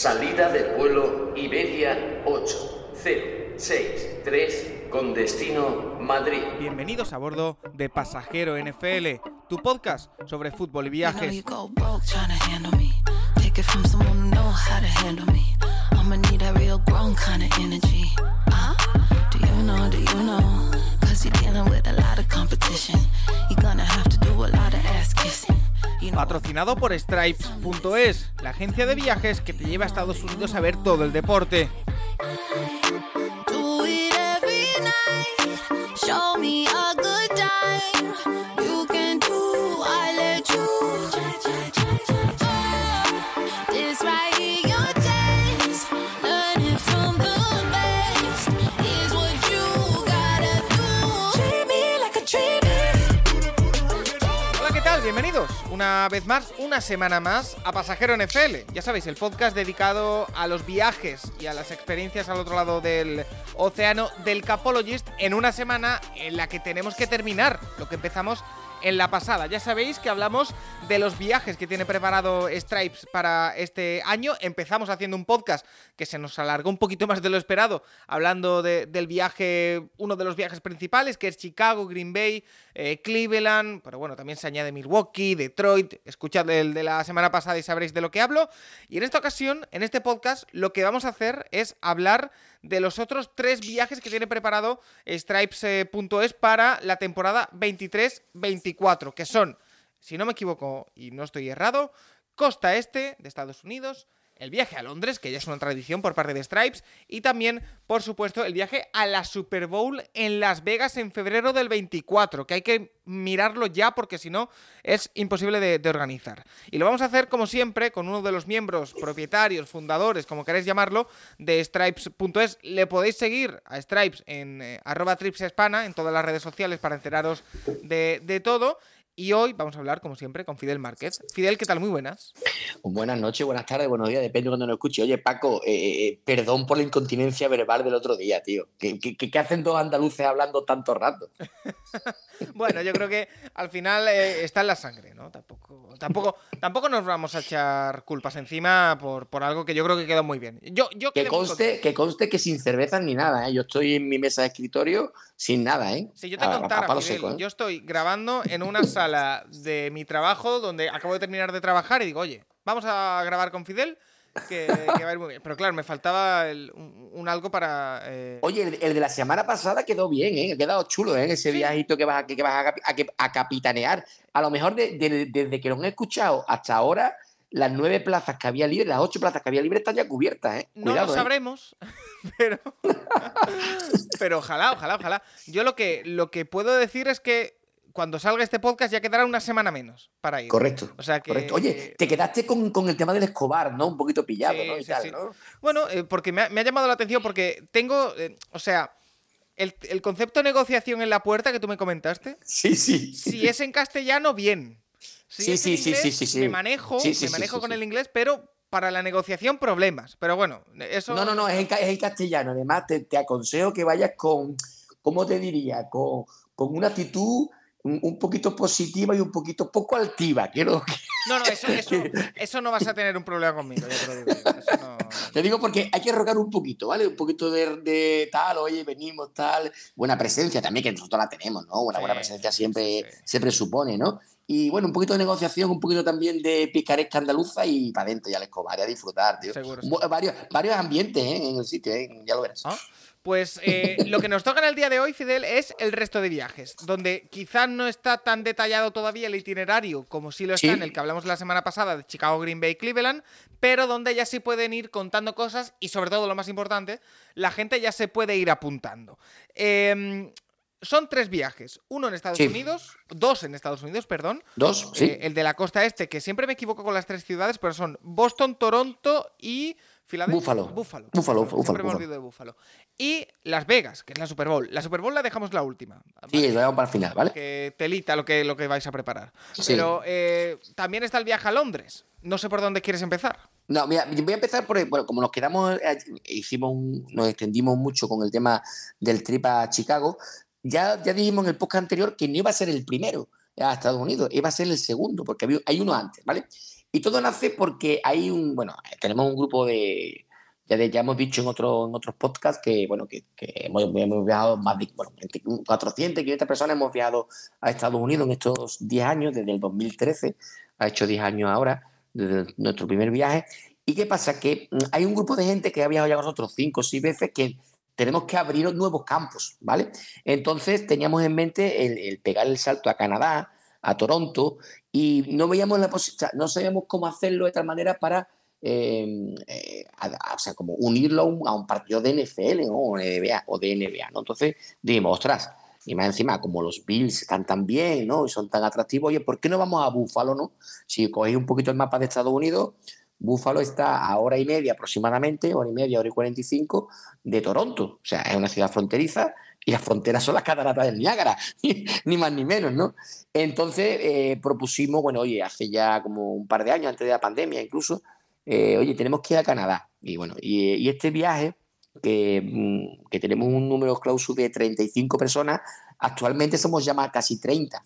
Salida del vuelo Iberia 8063 con destino Madrid. Bienvenidos a bordo de Pasajero NFL, tu podcast sobre fútbol y viajes. Patrocinado por Stripes.es, la agencia de viajes que te lleva a Estados Unidos a ver todo el deporte. Una vez más, una semana más a Pasajero NFL. Ya sabéis, el podcast dedicado a los viajes y a las experiencias al otro lado del océano del Capologist en una semana en la que tenemos que terminar lo que empezamos en la pasada. Ya sabéis que hablamos de los viajes que tiene preparado Stripes para este año. Empezamos haciendo un podcast que se nos alargó un poquito más de lo esperado, hablando del viaje, uno de los viajes principales, que es Chicago, Green Bay, eh, Cleveland, pero bueno, también se añade Milwaukee, Detroit. Escuchad el de la semana pasada y sabréis de lo que hablo. Y en esta ocasión, en este podcast, lo que vamos a hacer es hablar de los otros tres viajes que tiene preparado Stripes.es para la temporada 23-24, que son, si no me equivoco y no estoy errado, costa este de Estados Unidos, el viaje a Londres, que ya es una tradición por parte de Stripes, y también, por supuesto, el viaje a la Super Bowl en Las Vegas en febrero del 24, que hay que mirarlo ya porque si no es imposible de, organizar. Y lo vamos a hacer, como siempre, con uno de los miembros, propietarios, fundadores, como queréis llamarlo, de Stripes.es. Le podéis seguir a Stripes en eh, arroba tripsespana en todas las redes sociales para enteraros de, de todo. Y hoy vamos a hablar, como siempre, con Fidel Márquez. Fidel, ¿qué tal? Muy buenas. Buenas noches, buenas tardes, buenos días, depende de cuando nos escuche. Oye, Paco, eh, eh, eh, perdón por la incontinencia verbal del otro día, tío. ¿Qué, qué, hacen dos andaluces hablando tanto rato? bueno, yo creo que al final está en la sangre, ¿no? Tampoco, tampoco, tampoco nos vamos a echar culpas encima por, por algo que yo creo que quedó muy bien. Yo, yo que, conste, que conste que sin cervezas ni nada, ¿eh? Yo estoy en mi mesa de escritorio sin nada, ¿eh? Si yo te contara, Fidel, yo estoy grabando en una sala de mi trabajo donde acabo de terminar de trabajar y digo, oye, vamos a grabar con Fidel. Que, va a ir muy bien. Pero claro, me faltaba un, algo para. Eh, oye, el, de la semana pasada quedó bien, ¿eh? Ha quedado chulo, ¿eh? Ese viajito que vas, a, que vas a, capitanear. A lo mejor desde que lo he escuchado hasta ahora, las nueve plazas que había libres, las ocho plazas que había libres están ya cubiertas, ¿eh? no lo ¿eh? sabremos, pero. pero ojalá, ojalá, ojalá. Yo lo que, lo que puedo decir es que cuando salga este podcast ya quedará una semana menos para ir. Correcto. O sea que... Oye, te quedaste con, el tema del Escobar, ¿no? Un poquito pillado, ¿no? Bueno, eh, porque me ha, llamado la atención porque tengo, eh, o sea, el, concepto de negociación en la puerta que tú me comentaste. Sí, sí. Si es en castellano, bien. Sí, sí, sí, sí, sí, Me manejo, me manejo con el inglés, pero para la negociación problemas. Pero bueno, eso... No, no, no, es en, castellano. Además, te, te, aconsejo que vayas con, ¿cómo te diría? Con, con una actitud un, poquito positiva y un poquito poco altiva. Quiero. No, no, eso, eso, no vas a tener un problema conmigo, te, digo. porque hay que rogar un poquito, ¿vale? Un poquito de, tal, oye, venimos, tal. Buena presencia también, que nosotros la tenemos, ¿no? Una buena presencia siempre se presupone, ¿no? Y bueno, un poquito de negociación, un poquito también de picaresca andaluza y para adentro ya les Escobar, a disfrutar, tío. Varios, varios ambientes ¿eh? en el sitio, ¿eh? ya lo verás. ¿Ah? Pues eh, lo que nos toca en el día de hoy, Fidel, es el resto de viajes, donde quizás no está tan detallado todavía el itinerario como sí lo está en el que hablamos la semana pasada de Chicago, Green Bay, Cleveland, pero donde ya sí pueden ir contando cosas y sobre todo lo más importante, la gente ya se puede ir apuntando. Em, son tres viajes, uno en Estados Unidos, dos en Estados Unidos, perdón. Dos, sí. Eh, el de la costa este, que siempre me equivoco con las tres ciudades, pero son Boston, Toronto y Búfalo. Búfalo. Búfalo, Búfalo. Siempre de Búfalo. Y Las Vegas, que es la Super Bowl. La Super Bowl la dejamos la última. Sí, la dejamos para el final, ¿vale? Que telita lo que, lo que vais a preparar. Pero eh, también está el viaje a Londres. No sé por dónde quieres empezar. No, mira, voy a empezar por, bueno, como nos quedamos, eh, hicimos nos extendimos mucho con el tema del trip a Chicago, ya, ya dijimos en el podcast anterior que no iba a ser el primero a Estados Unidos, iba a ser el segundo, porque hay uno antes, ¿vale? Y todo nace porque hay un, bueno, tenemos un grupo de, ya, ya hemos dicho en, otro, en otros podcasts que, bueno, que, hemos, hemos, viajado más de bueno, 400, 500 personas hemos viajado a Estados Unidos en estos 10 años, desde el 2013, ha hecho 10 años ahora, desde nuestro primer viaje. ¿Y qué pasa? Que hay un grupo de gente que ha viajado ya con nosotros 5 o 6 veces que tenemos que abrir nuevos campos, ¿vale? Entonces teníamos en mente el, pegar el salto a Canadá, a Toronto, y no veíamos la no sabíamos cómo hacerlo de tal manera para, em, eh, o sea, como unirlo a un, partido de NFL o, NBA, o de NBA, ¿no? Entonces dijimos, ostras, y más encima, como los Bills están tan bien, ¿no? Y son tan atractivos, oye, ¿por qué no vamos a Buffalo, no? Si cogéis un poquito el mapa de Estados Unidos, Búfalo está a hora y media aproximadamente, hora y media, hora y 45 de Toronto. O sea, es una ciudad fronteriza y las fronteras son las cataratas del Niágara, ni más ni menos, ¿no? Entonces eh, propusimos, bueno, oye, hace ya como un par de años, antes de la pandemia incluso, eh, oye, tenemos que ir a Canadá. Y bueno, y, este viaje, que, mm, que, tenemos un número clausus de 35 personas, actualmente somos ya más casi 30.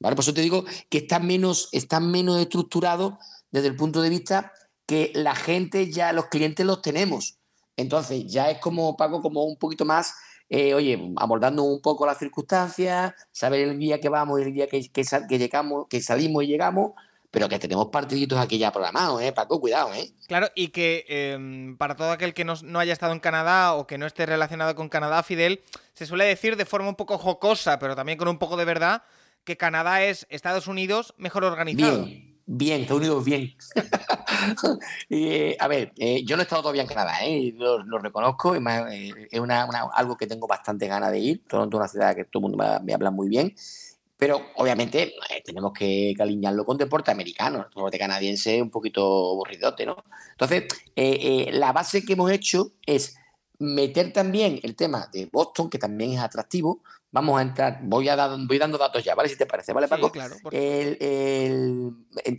¿Vale? Por eso te digo que está menos, está menos estructurado desde el punto de vista que la gente ya, los clientes los tenemos. Entonces, ya es como, Paco, como un poquito más, eh, oye, abordando un poco las circunstancias, saber el día que vamos, el día que, que, llegamos, que salimos y llegamos, pero que tenemos partiditos aquí ya programados, ¿eh? Paco, cuidado, ¿eh? Claro, y que em, para todo aquel que no, no, haya estado en Canadá o que no esté relacionado con Canadá, Fidel, se suele decir de forma un poco jocosa, pero también con un poco de verdad, que Canadá es Estados Unidos mejor organizado. Bien. Bien, Estados Unidos bien. a ver, eh, yo no he estado todavía en Canadá, ¿eh? lo, reconozco, eh, es una, algo que tengo bastante ganas de ir. Toronto es una ciudad que todo el mundo me, habla muy bien, pero obviamente tenemos que, alinearlo con deporte americano. Deporte canadiense es un poquito aburridote, ¿no? Entonces, la base que hemos hecho es meter también el tema de Boston, que también es atractivo, Vamos a entrar, voy, a dar, voy dando datos ya, ¿vale? Si te parece, ¿vale, Paco? claro.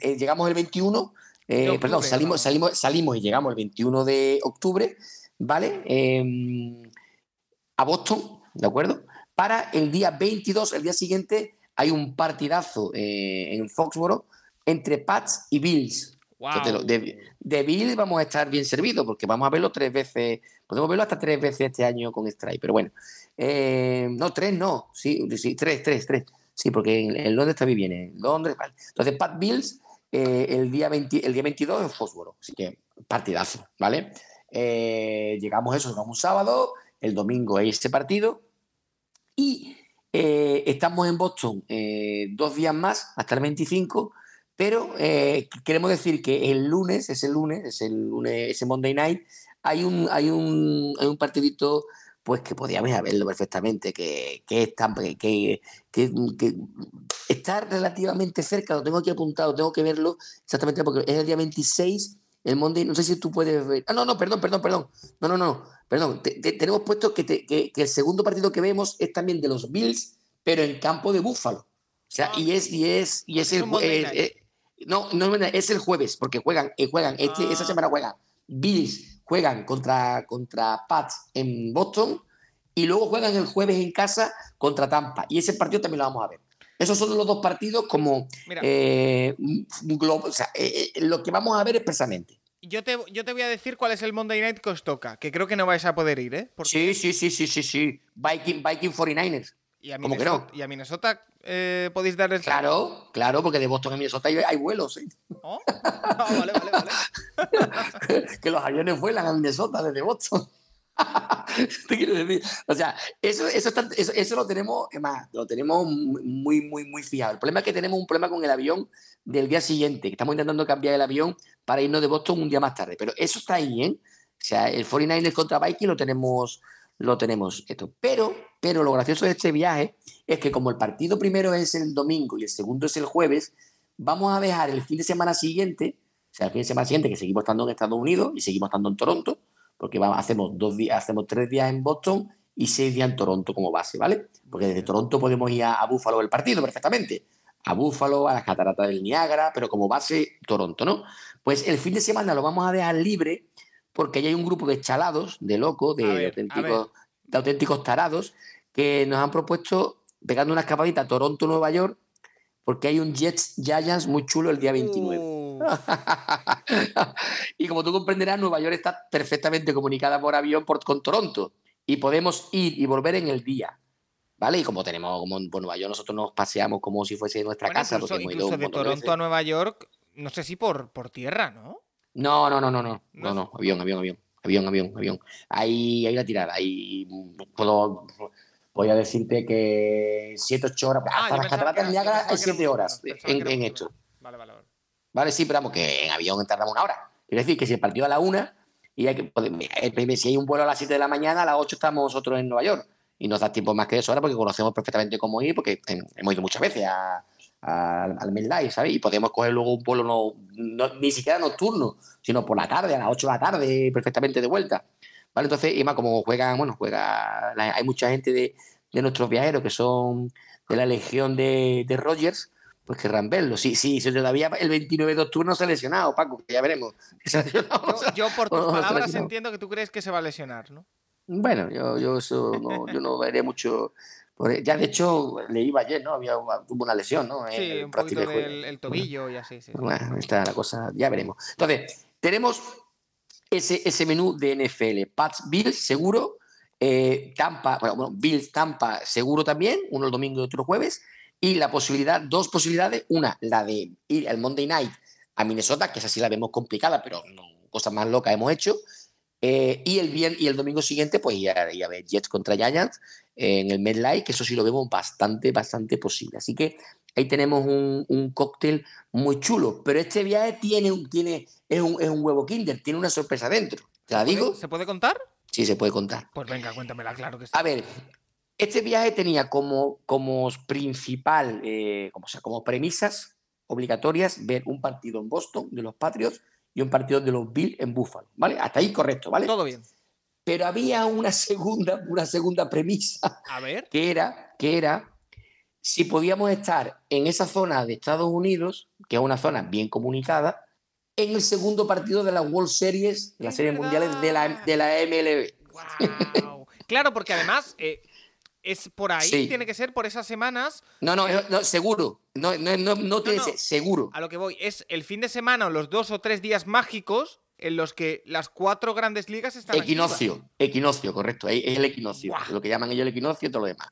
llegamos el 21, eh, perdón, salimos, salimos, salimos y llegamos el 21 de octubre, ¿vale? Em, a Boston, ¿de acuerdo? Para el día 22, el día siguiente, hay un partidazo eh, en Foxboro entre Pats y Bills. de, de, Bills vamos a estar bien servidos porque vamos a verlo tres veces, podemos verlo hasta tres veces este año con Stripe, pero bueno. Eh, no, tres no, sí, sí, tres, tres, tres. Sí, porque en, Londres también viene. Londres, vale. Entonces, Pat Bills eh, el, día el día 22 en Fósforo. Así que partidazo, ¿vale? Eh, llegamos eso, llegamos un sábado, el domingo es ese partido y estamos en Boston dos días más, hasta el 25, pero queremos decir que el lunes, ese lunes, ese lunes, ese Monday night, hay un, hay un, hay un partidito pues que podíamos verlo perfectamente, que, que, que, que, está relativamente cerca, lo tengo aquí apuntado, tengo que verlo exactamente porque es el día 26, el Monday, no sé si tú puedes ver. Ah, no, no, perdón, perdón, perdón. No, no, no, perdón. tenemos puesto que, que, el segundo partido que vemos es también de los Bills, pero en campo de Búfalo. O sea, y es, y es, y es, el eh, no, no es el jueves, porque juegan, eh, juegan, este, esa ah. semana juegan Bills juegan contra, contra Pats en Boston y luego juegan el jueves en casa contra Tampa. Y ese partido también lo vamos a ver. Esos son los dos partidos como eh, o sea, eh, eh, lo que vamos a ver expresamente. Yo te, yo te voy a decir cuál es el Monday Night que os toca, que creo que no vais a poder ir, ¿eh? Sí, sí, sí, sí, sí, sí. Viking, Viking 49ers. ¿Y a Minnesota, ¿Y a Minnesota eh, podéis darles? Claro, claro, porque de Boston a Minnesota hay, vuelos. ¿sí? Oh, ah, vale, vale, vale. que los aviones vuelan a Minnesota desde Boston. te quiero decir. O sea, eso, eso, eso, lo tenemos, más, lo tenemos muy, muy, muy fijado. El problema es que tenemos un problema con el avión del día siguiente, que estamos intentando cambiar el avión para irnos de Boston un día más tarde. Pero eso está ahí, ¿eh? O sea, el 49ers contra Viking lo tenemos, lo tenemos esto. Pero, pero lo gracioso de este viaje es que como el partido primero es el domingo y el segundo es el jueves, vamos a dejar el fin de semana siguiente, o sea, el fin de semana siguiente que seguimos estando en Estados Unidos y seguimos estando en Toronto, porque hacemos, dos días, hacemos tres días en Boston y seis días en Toronto como base, ¿vale? Porque desde Toronto podemos ir a, a Búfalo el partido perfectamente, a Búfalo, a las cataratas del Niágara, pero como base Toronto, ¿no? Pues el fin de semana lo vamos a dejar libre porque ya hay un grupo de chalados, de locos, de, auténticos, de auténticos tarados, que nos han propuesto pegando una escapadita a Toronto, Nueva York, porque hay un Jets Giants muy chulo el día 29. y como tú comprenderás, Nueva York está perfectamente comunicada por avión con Toronto y podemos ir y volver en el día. ¿Vale? Y como tenemos, como en Nueva York, nosotros nos paseamos como si fuese nuestra casa. Incluso, incluso de Toronto a Nueva York, no sé si por, por tierra, ¿no? No, no, no, no, no, no, no, avión, avión, avión, avión, avión, avión. Ahí, ahí la tirada, ahí puedo, voy a decirte que 7, 8 horas, ah, hasta las cataratas de Niágara hay 7 horas en, en esto. Vale, vale, vale. Vale, sí, pero vamos, que en avión tardamos una hora. Quiero decir que si partió a la una y hay que, si hay un vuelo a las 7 de la mañana, a las 8 estamos nosotros en Nueva York. Y nos da tiempo más que eso ahora porque conocemos perfectamente cómo ir, porque hemos ido muchas veces a, al MedLife, ¿sabes? Y podemos coger luego un vuelo no, ni siquiera nocturno, sino por la tarde, a las 8 de la tarde, perfectamente de vuelta. ¿Vale? Entonces, y más como juegan, bueno, juega, hay mucha gente de, de nuestros viajeros que son de la legión de, de Rogers, pues querrán verlo. Sí, sí, si todavía el 29 de octubre no se ha lesionado, Paco, que ya veremos. yo, por tus palabras entiendo que tú crees que se va a lesionar, ¿no? Bueno, yo, yo eso no, yo no veré mucho. Ya de hecho le iba ayer, ¿no? Había, tuvo una lesión, ¿no? Sí, un poquito del el tobillo y así, sí. Bueno, está la cosa, ya veremos. Entonces, tenemos ese, ese menú de NFL. Pats Bills, seguro. Eh, Tampa, bueno, Bills Tampa, seguro también. Uno el domingo y otro jueves y la posibilidad, dos posibilidades, una, la de ir al Monday Night a Minnesota, que esa sí la vemos complicada, pero no, cosas más locas hemos hecho, eh, y, el bien, y el domingo siguiente, pues ir a, ver Jets contra Giants en el MedLife, que eso sí lo vemos bastante, bastante posible. Así que ahí tenemos un, cóctel muy chulo, pero este viaje tiene, tiene, es, un, es un huevo Kinder, tiene una sorpresa dentro. ¿Te la digo? ¿Se puede contar? Sí, se puede contar. Pues venga, cuéntamela, claro que sí. A ver, este viaje tenía como, como principal, eh, como, sea, como premisas obligatorias ver un partido en Boston de los Patriots y un partido de los Bills en Buffalo, ¿vale? Hasta ahí correcto, ¿vale? Todo bien. Pero había una segunda, una segunda premisa. A ver. Que era, que era si podíamos estar en esa zona de Estados Unidos, que es una zona bien comunicada, en el segundo partido de la World Series, las series mundiales de la, de la MLB. claro, porque además eh, ¿Es por ahí? ¿Tiene que ser por esas semanas? No, no, seguro. No, no, no, no tiene seguro. A lo que voy, es el fin de semana o los dos o tres días mágicos en los que las cuatro grandes ligas están Equinoccio, equinoccio, correcto. Es el equinoccio. Lo que llaman ellos el equinoccio y todo lo demás.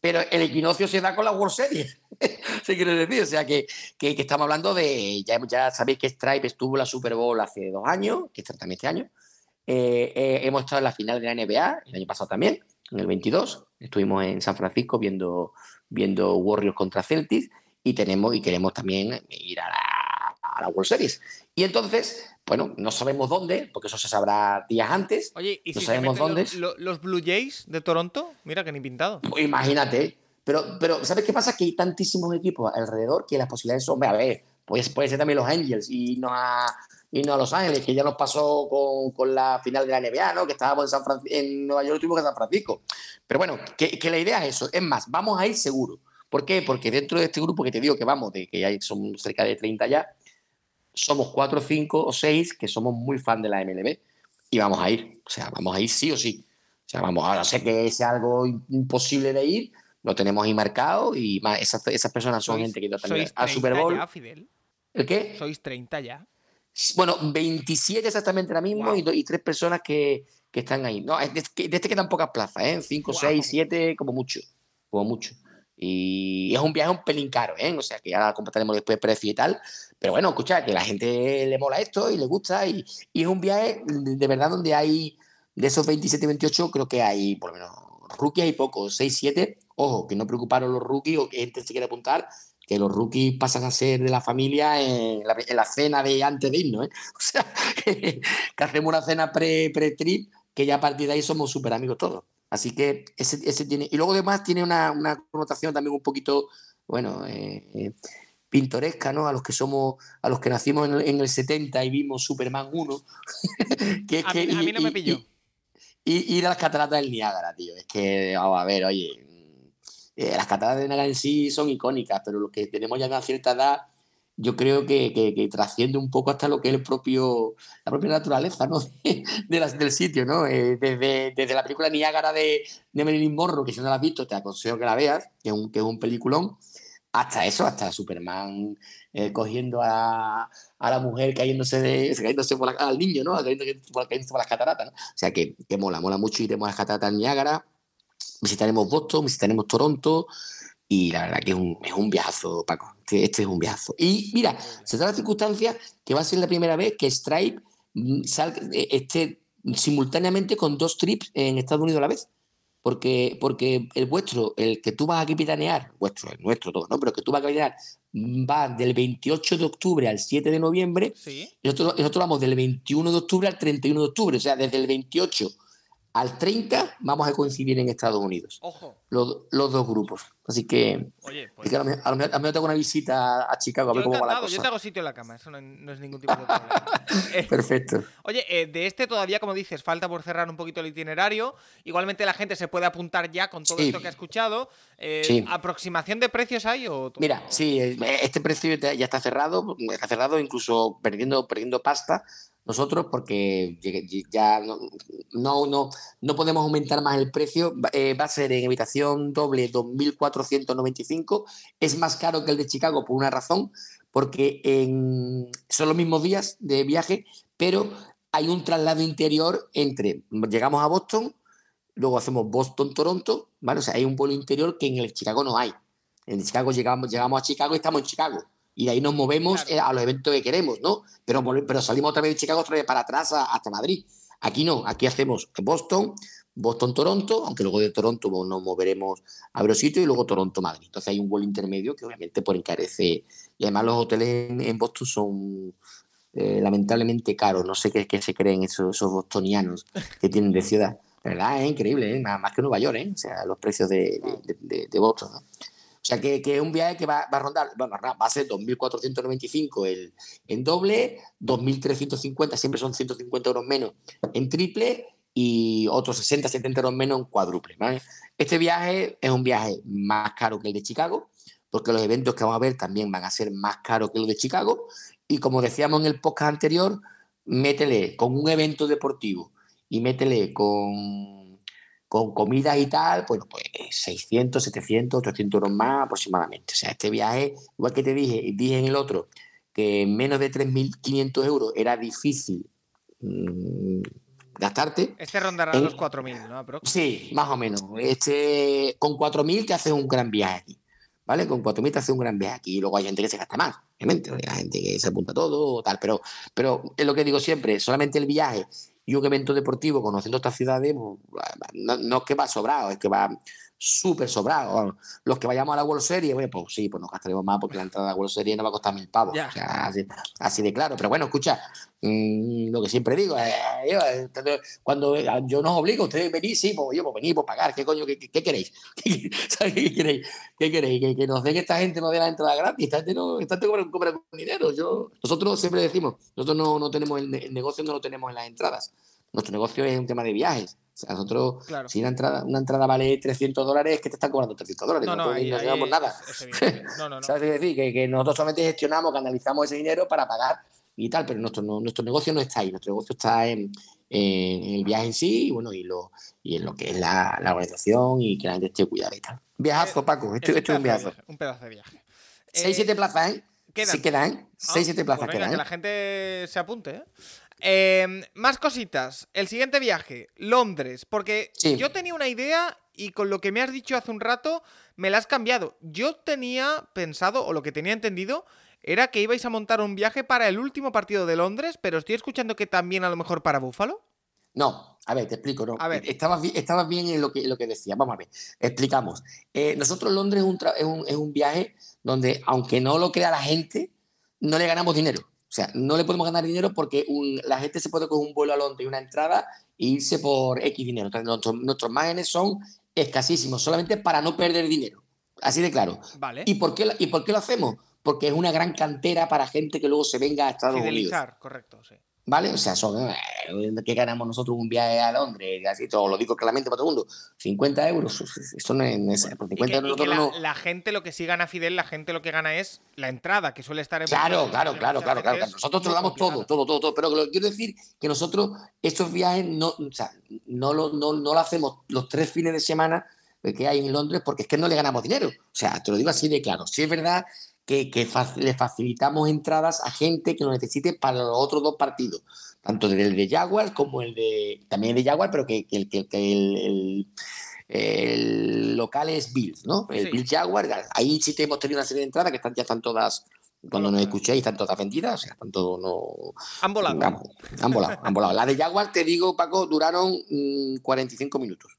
Pero el equinoccio se da con la World Series. se quiere decir. O sea, que, que, estamos hablando de. Ya, ya sabéis que Stripe estuvo en la Super Bowl hace dos años, que está también este año. Eh, eh, hemos estado en la final de la NBA el año pasado también en el 22. Estuvimos en San Francisco viendo, viendo Warriors contra Celtics y, tenemos, y queremos también ir a la, World Series. Y entonces, bueno, no sabemos dónde, porque eso se sabrá días antes. Oye, ¿y no si sabemos dónde. Los, Blue Jays de Toronto? Mira que ni pintado. Pues imagínate. Pero, pero, ¿sabes qué pasa? Que hay tantísimos equipos alrededor que las posibilidades son. A ver, pues puede ser también los Angels y no a, y no a Los Ángeles, que ya nos pasó con, con la final de la NBA, ¿no? Que estábamos en, San en Nueva York tuvimos que San Francisco. Pero bueno, que, que, la idea es eso. Es más, vamos a ir seguro. ¿Por qué? Porque dentro de este grupo que te digo que vamos, de que ya son cerca de 30 ya, somos 4, 5 o 6 que somos muy fan de la MLB y vamos a ir. O sea, vamos a ir sí o sí. O sea, vamos, ahora sé que es algo imposible de ir, lo tenemos ahí marcado y más, esas, esas personas son gente que también al Super Bowl. Ya, Fidel? ¿El qué? Sois 30 ya. Bueno, 27 exactamente ahora mismo y, y, tres personas que, que, están ahí. No, de, este quedan pocas plazas, ¿eh? 5, 6, 7, como mucho. Como mucho. Y es un viaje un pelín caro, ¿eh? O sea, que ya compartiremos después precio y tal. Pero bueno, escucha, que la gente le mola esto y le gusta. Y, y es un viaje de verdad donde hay, de esos 27, 28, creo que hay por lo menos rookies hay pocos, 6, 7. Ojo, que no preocuparon los rookies o que gente se quiere apuntar, que los rookies pasan a ser de la familia en la, cena de antes de irnos. ¿eh? O sea, que, hacemos una cena pre-trip que ya a partir de ahí somos súper amigos todos. Así que ese, ese, tiene. Y luego además tiene una, una connotación también un poquito, bueno, eh, eh, pintoresca, ¿no? A los que somos, a los que nacimos en el, 70 y vimos Superman 1. que, a, que, mí, a mí no me pilló. Y, ir a las cataratas del Niágara, tío. Es que, vamos a ver, oye, eh, las cataratas de Niágara en sí son icónicas, pero los que tenemos ya una cierta edad, yo creo que, que, trasciende un poco hasta lo que es el propio, la propia naturaleza ¿no? de, las, del sitio. ¿no? Eh, desde, desde, la película Niágara de, de Marilyn Monroe, que si no la has visto, te aconsejo que la veas, que es un, que es un peliculón, hasta eso, hasta Superman eh, cogiendo a, la mujer cayéndose, de, cayéndose por la, al niño, ¿no? Cayéndose por, las cataratas, ¿no? O sea que, que mola, mola mucho. Iremos a las cataratas Niágara, visitaremos Boston, visitaremos Toronto. Y la verdad que es un, es un viajazo, Paco. Este, este, es un viajazo. Y mira, se da la circunstancia que va a ser la primera vez que Stripe mm, eh, esté simultáneamente con dos trips en Estados Unidos a la vez. Porque, porque el vuestro, el que tú vas a capitanear, vuestro, el nuestro todo, ¿no? Pero que tú vas a capitanear va del 28 de octubre al 7 de noviembre. ¿Sí? Y nosotros, nosotros vamos del 21 de octubre al 31 de octubre. O sea, desde el 28 al 30 vamos a coincidir en Estados Unidos. Ojo. Los, los dos grupos. Así que, Oye, pues, a, lo mejor, tengo una visita a Chicago a ver cómo va la cosa. Yo te hago sitio en la cama, eso no, es ningún tipo de problema. Eh, Perfecto. Oye, eh, de este todavía, como dices, falta por cerrar un poquito el itinerario. Igualmente la gente se puede apuntar ya con todo esto que ha escuchado. Eh, ¿Aproximación de precios hay? O Mira, sí, este precio ya está cerrado, está cerrado incluso perdiendo, perdiendo pasta nosotros porque ya no, no, no, podemos aumentar más el precio. Eh, va a ser en habitación doble 2.495. Es más caro que el de Chicago por una razón, porque en, son los mismos días de viaje, pero hay un traslado interior entre, llegamos a Boston, luego hacemos Boston-Toronto, ¿vale? O sea, hay un vuelo interior que en el Chicago no hay. En Chicago llegamos, llegamos a Chicago y estamos en Chicago y de ahí nos movemos eh, a los eventos que queremos, ¿no? Pero, pero salimos otra vez de Chicago, otra vez para atrás hasta Madrid. Aquí no, aquí hacemos Boston, Boston-Toronto, aunque luego de Toronto nos moveremos a otro sitio y luego Toronto-Madrid. Entonces hay un vuelo intermedio que obviamente por encarece. Y además los hoteles en, Boston son eh, lamentablemente caros. No sé qué, qué se creen esos, esos, bostonianos que tienen de ciudad. La verdad es increíble, ¿eh? más, que Nueva York, ¿eh? o sea, los precios de, de, de Boston. ¿no? Sea que, es un viaje que va, a rondar, bueno, va a ser 2.495 el, en doble, 2.350, siempre son 150 euros menos en triple y otros 60, 70 euros menos en cuádruple. Este viaje es un viaje más caro que el de Chicago, porque los eventos que vamos a ver también van a ser más caros que los de Chicago. Y como decíamos en el podcast anterior, métele con un evento deportivo y métele con con comida y tal, bueno, pues 600, 700, 800 euros más aproximadamente. O sea, este viaje, igual que te dije, dije en el otro, que menos de 3.500 euros era difícil mm, gastarte. Este rondará los 4.000, ¿no? Sí, más o menos. Este, con 4.000 te haces un gran viaje aquí. ¿Vale? Con 4.000 te haces un gran viaje aquí. Y luego hay gente que se gasta más, obviamente. Hay gente que se apunta todo, tal. Pero, pero es lo que digo siempre, solamente el viaje y un evento deportivo conociendo estas ciudades, pues, no, es que va sobrado, es que va súper sobrado. Los que vayamos a la World Series, pues sí, pues nos gastaremos más porque la entrada a la World Series no va a costar mil pavos. O sea, así, de claro. Pero bueno, escucha, mm, lo que siempre digo, eh, eh, cuando eh, yo nos obligo, ustedes venís, sí, pues yo, pues venís, pues pagar, ¿qué coño, qué, queréis? ¿Qué queréis? ¿Qué queréis? Que, nos den que esta gente nos dé la entrada gratis, esta gente no, esta gente cobra, con dinero. Yo, nosotros siempre decimos, nosotros no, no tenemos el, el negocio, no lo tenemos en las entradas. Nuestro negocio es un tema de viajes nosotros, si una entrada, una entrada vale 300 dólares, que te están cobrando 300 dólares. No, no, no llevamos nada. no, no, no. ¿Sabes qué decir? Que, nosotros solamente gestionamos, canalizamos ese dinero para pagar y tal, pero nuestro, nuestro negocio no está ahí. Nuestro negocio está en, el viaje en sí y, bueno, y, lo, y en lo que es la, organización y que la gente esté cuidada y tal. Viajazo, eh, Paco. Esto, es un viaje Un pedazo de viaje. 6-7 eh, plazas, ¿eh? Quedan. Sí quedan. 6-7 ah, plazas pues quedan. Que la gente se apunte, ¿eh? Em, más cositas. El siguiente viaje, Londres. Porque yo tenía una idea y con lo que me has dicho hace un rato, me la has cambiado. Yo tenía pensado, o lo que tenía entendido, era que ibais a montar un viaje para el último partido de Londres, pero estoy escuchando que también a lo mejor para Búfalo. No, a ver, te explico, ¿no? A ver. Estabas, bien en lo que, lo que decía. Vamos a ver, explicamos. Eh, nosotros Londres es un, es un viaje donde, aunque no lo crea la gente, no le ganamos dinero. O sea, no le podemos ganar dinero porque la gente se puede coger un vuelo a Londres y una entrada e irse por X dinero. Entonces, nuestros, nuestros márgenes son escasísimos, solamente para no perder dinero. Así de claro. Vale. ¿Y por qué, y por qué lo hacemos? Porque es una gran cantera para gente que luego se venga a Estados Fidelizar, Unidos. correcto, sí. ¿Vale? O sea, son, eh, ¿qué ganamos nosotros un viaje a Londres? Así todo, lo digo claramente para todo el mundo. 50 euros. Eso no es. Por 50 euros la, no... la, gente lo que sí gana Fidel, la gente lo que gana es la entrada, que suele estar en. Claro, claro, claro, claro, claro. Nosotros lo damos todo, todo, todo, todo. Pero lo quiero decir que nosotros estos viajes no, o sea, no, lo, no, no lo hacemos los tres fines de semana que hay en Londres porque es que no le ganamos dinero. O sea, te lo digo así de claro. Sí es verdad que, le facilitamos entradas a gente que lo necesite para los otros dos partidos, tanto el de Jaguar como el de. También el de Jaguar, pero que, el, que el, el, local es Bills, ¿no? El Bills Jaguar. Ahí sí te hemos tenido una serie de entradas que están, ya están todas cuando nos escuchéis están todas vendidas, o sea, están todos no... Han volado. han volado, han volado. La de Jaguar, te digo, Paco, duraron 45 mm, minutos.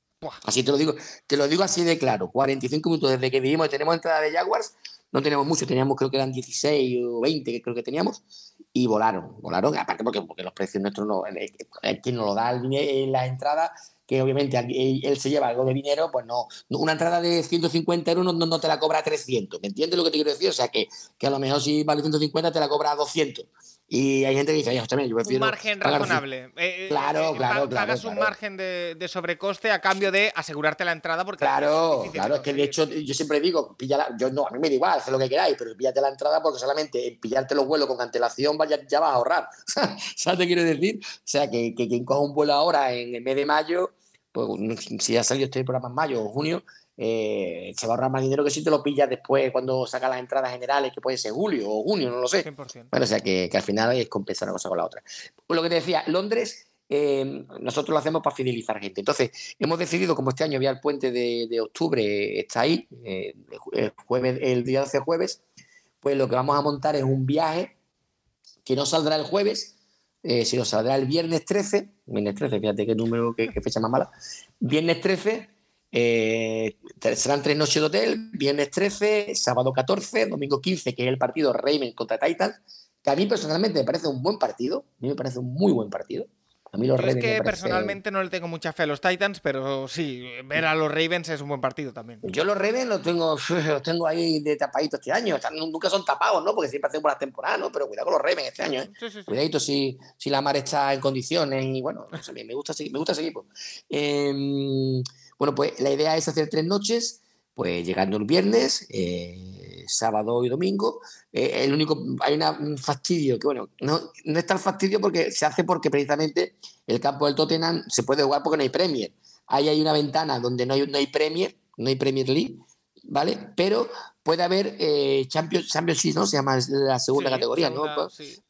Así te lo digo, te lo digo así de claro, 45 minutos desde que vivimos y tenemos entrada de Jaguars no teníamos mucho, teníamos creo que eran 16 o 20 que creo que teníamos, y volaron, volaron, aparte porque, porque los precios nuestros no, quien nos lo da en la entrada, que obviamente él se lleva algo de dinero, pues no, una entrada de 150 euros no, no, te la cobra 300, ¿me entiendes lo que te quiero decir? O sea, que, que a lo mejor si vale 150 te la cobra 200. Y hay gente que dice, oye, también, yo prefiero. Un margen razonable. Eh, eh, claro, eh, claro, claro. Pagas un margen de, de, sobrecoste a cambio de asegurarte la entrada. porque Claro, claro, es que de hecho yo siempre digo, píllala, yo no, a mí me da igual, haz lo que queráis, pero píllate la entrada porque solamente en pillarte los vuelos con antelación ya, ya vas a ahorrar. ¿Sabes qué quiero decir? O sea, que, que quien coja un vuelo ahora en el mes de mayo, pues si ha salido este programa en mayo o junio, eh, se va a ahorrar más dinero que si te lo pillas después cuando saca las entradas generales, que puede ser julio o junio, no lo sé. Bueno, o sea que, al final es compensar una cosa con la otra. Pues lo que te decía, Londres, eh, nosotros lo hacemos para fidelizar gente. Entonces, hemos decidido, como este año había el puente de, octubre, está ahí, eh, el, jueves, el día 12 jueves, pues lo que vamos a montar es un viaje que no saldrá el jueves, sino saldrá el viernes 13, viernes 13, fíjate qué número, qué, qué fecha más mala, viernes 13 eh, serán tres noches de hotel, viernes 13, sábado 14, domingo 15, que es el partido Raven contra Titans, que a mí personalmente me parece un buen partido, a mí me parece un muy buen partido. A mí los Yo es que personalmente no le tengo mucha fe a los Titans, pero sí, ver a los Ravens es un buen partido también. Yo los Ravens los tengo, los tengo ahí de tapaditos este año. nunca son tapados, ¿no? Porque siempre hacen buenas temporadas, ¿no? Pero cuidado con los Ravens este año, ¿eh? Cuidadito si, si la mar está en condiciones y bueno, me, gusta, me gusta ese equipo. Eh, bueno, pues la idea es hacer tres noches, pues llegando el viernes, eh, sábado y domingo. Eh, el único, hay un fastidio que, bueno, no, no es tan fastidio porque se hace porque precisamente el campo del Tottenham se puede jugar porque no hay Premier. Ahí hay una ventana donde no hay, no hay Premier, no hay Premier League, ¿vale? Pero puede haber eh, Champions, Championship, ¿no? Se llama la segunda categoría, ¿no? Pues,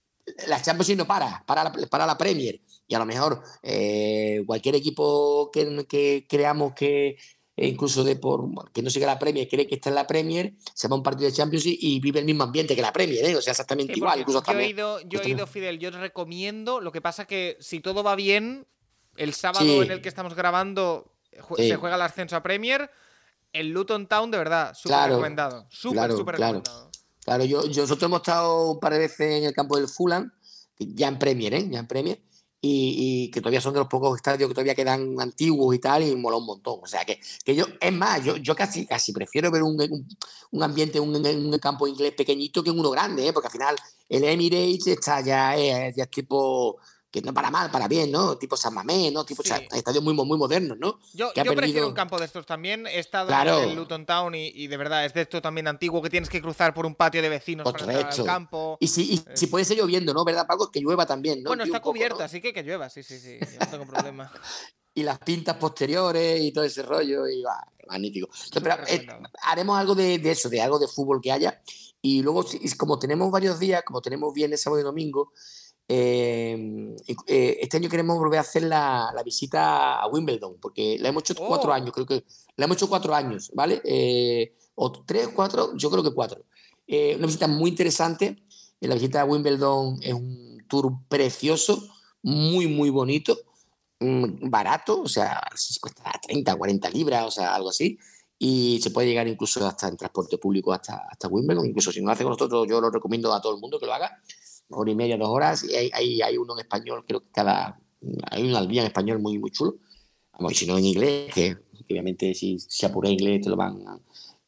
la Champions no para, para la, para la Premier y a lo mejor eh, cualquier equipo que, creamos que e incluso de por que no siga la Premier, cree que está en la Premier, se va a un partido de Champions y vive el mismo ambiente que la Premier, ¿eh? o sea, exactamente igual. Incluso yo he ido, yo he ido, Fidel, yo recomiendo, lo que pasa que si todo va bien, el sábado en el que estamos grabando se juega el ascenso a Premier, el Luton Town, de verdad, súper recomendado. Súper, súper recomendado. Claro, yo, nosotros hemos estado un par de veces en el campo del Fulham, ya en Premier, ¿eh? Ya en Premier y, que todavía son de los pocos estadios que todavía quedan antiguos y tal, y mola un montón. O sea, que, que yo, es más, yo, yo casi, casi prefiero ver un, un, ambiente, un, un, campo inglés pequeñito que uno grande, ¿eh? porque al final el Emirates está ya, eh, ya es tipo que no para mal, para bien, ¿no? Tipo San Mamés, ¿no? Tipo estadios muy, muy modernos, ¿no? Yo, yo prefiero un campo de estos también. He estado en Luton Town y, de verdad es de esto también antiguo que tienes que cruzar por un patio de vecinos para entrar al campo. Y si, y si puede ser lloviendo, ¿no? ¿Verdad, Paco? Que llueva también, ¿no? Bueno, está cubierta, así que que llueva, sí, sí, sí. no tengo problema. y las pintas posteriores y todo ese rollo, y va, magnífico. Eh, haremos algo de, de, eso, de algo de fútbol que haya. Y luego, como tenemos varios días, como tenemos viernes, sábado y domingo, Em, eh, este año queremos volver a hacer la, visita a Wimbledon, porque la hemos hecho cuatro oh. años, creo que la hemos hecho cuatro años, ¿vale? Eh, o tres, cuatro, yo creo que cuatro. Eh, una visita muy interesante. La visita a Wimbledon es un tour precioso, muy, muy bonito, mm, barato, o sea, cuesta 30, 40 libras, o sea, algo así. Y se puede llegar incluso hasta en transporte público hasta, hasta Wimbledon. Incluso si no lo hace con nosotros, yo lo recomiendo a todo el mundo que lo haga hora y media, dos horas, y hay, hay, uno en español, creo que cada. Hay un al día en español muy, muy chulo. Vamos, si no en inglés, que, obviamente si se apura inglés te lo van.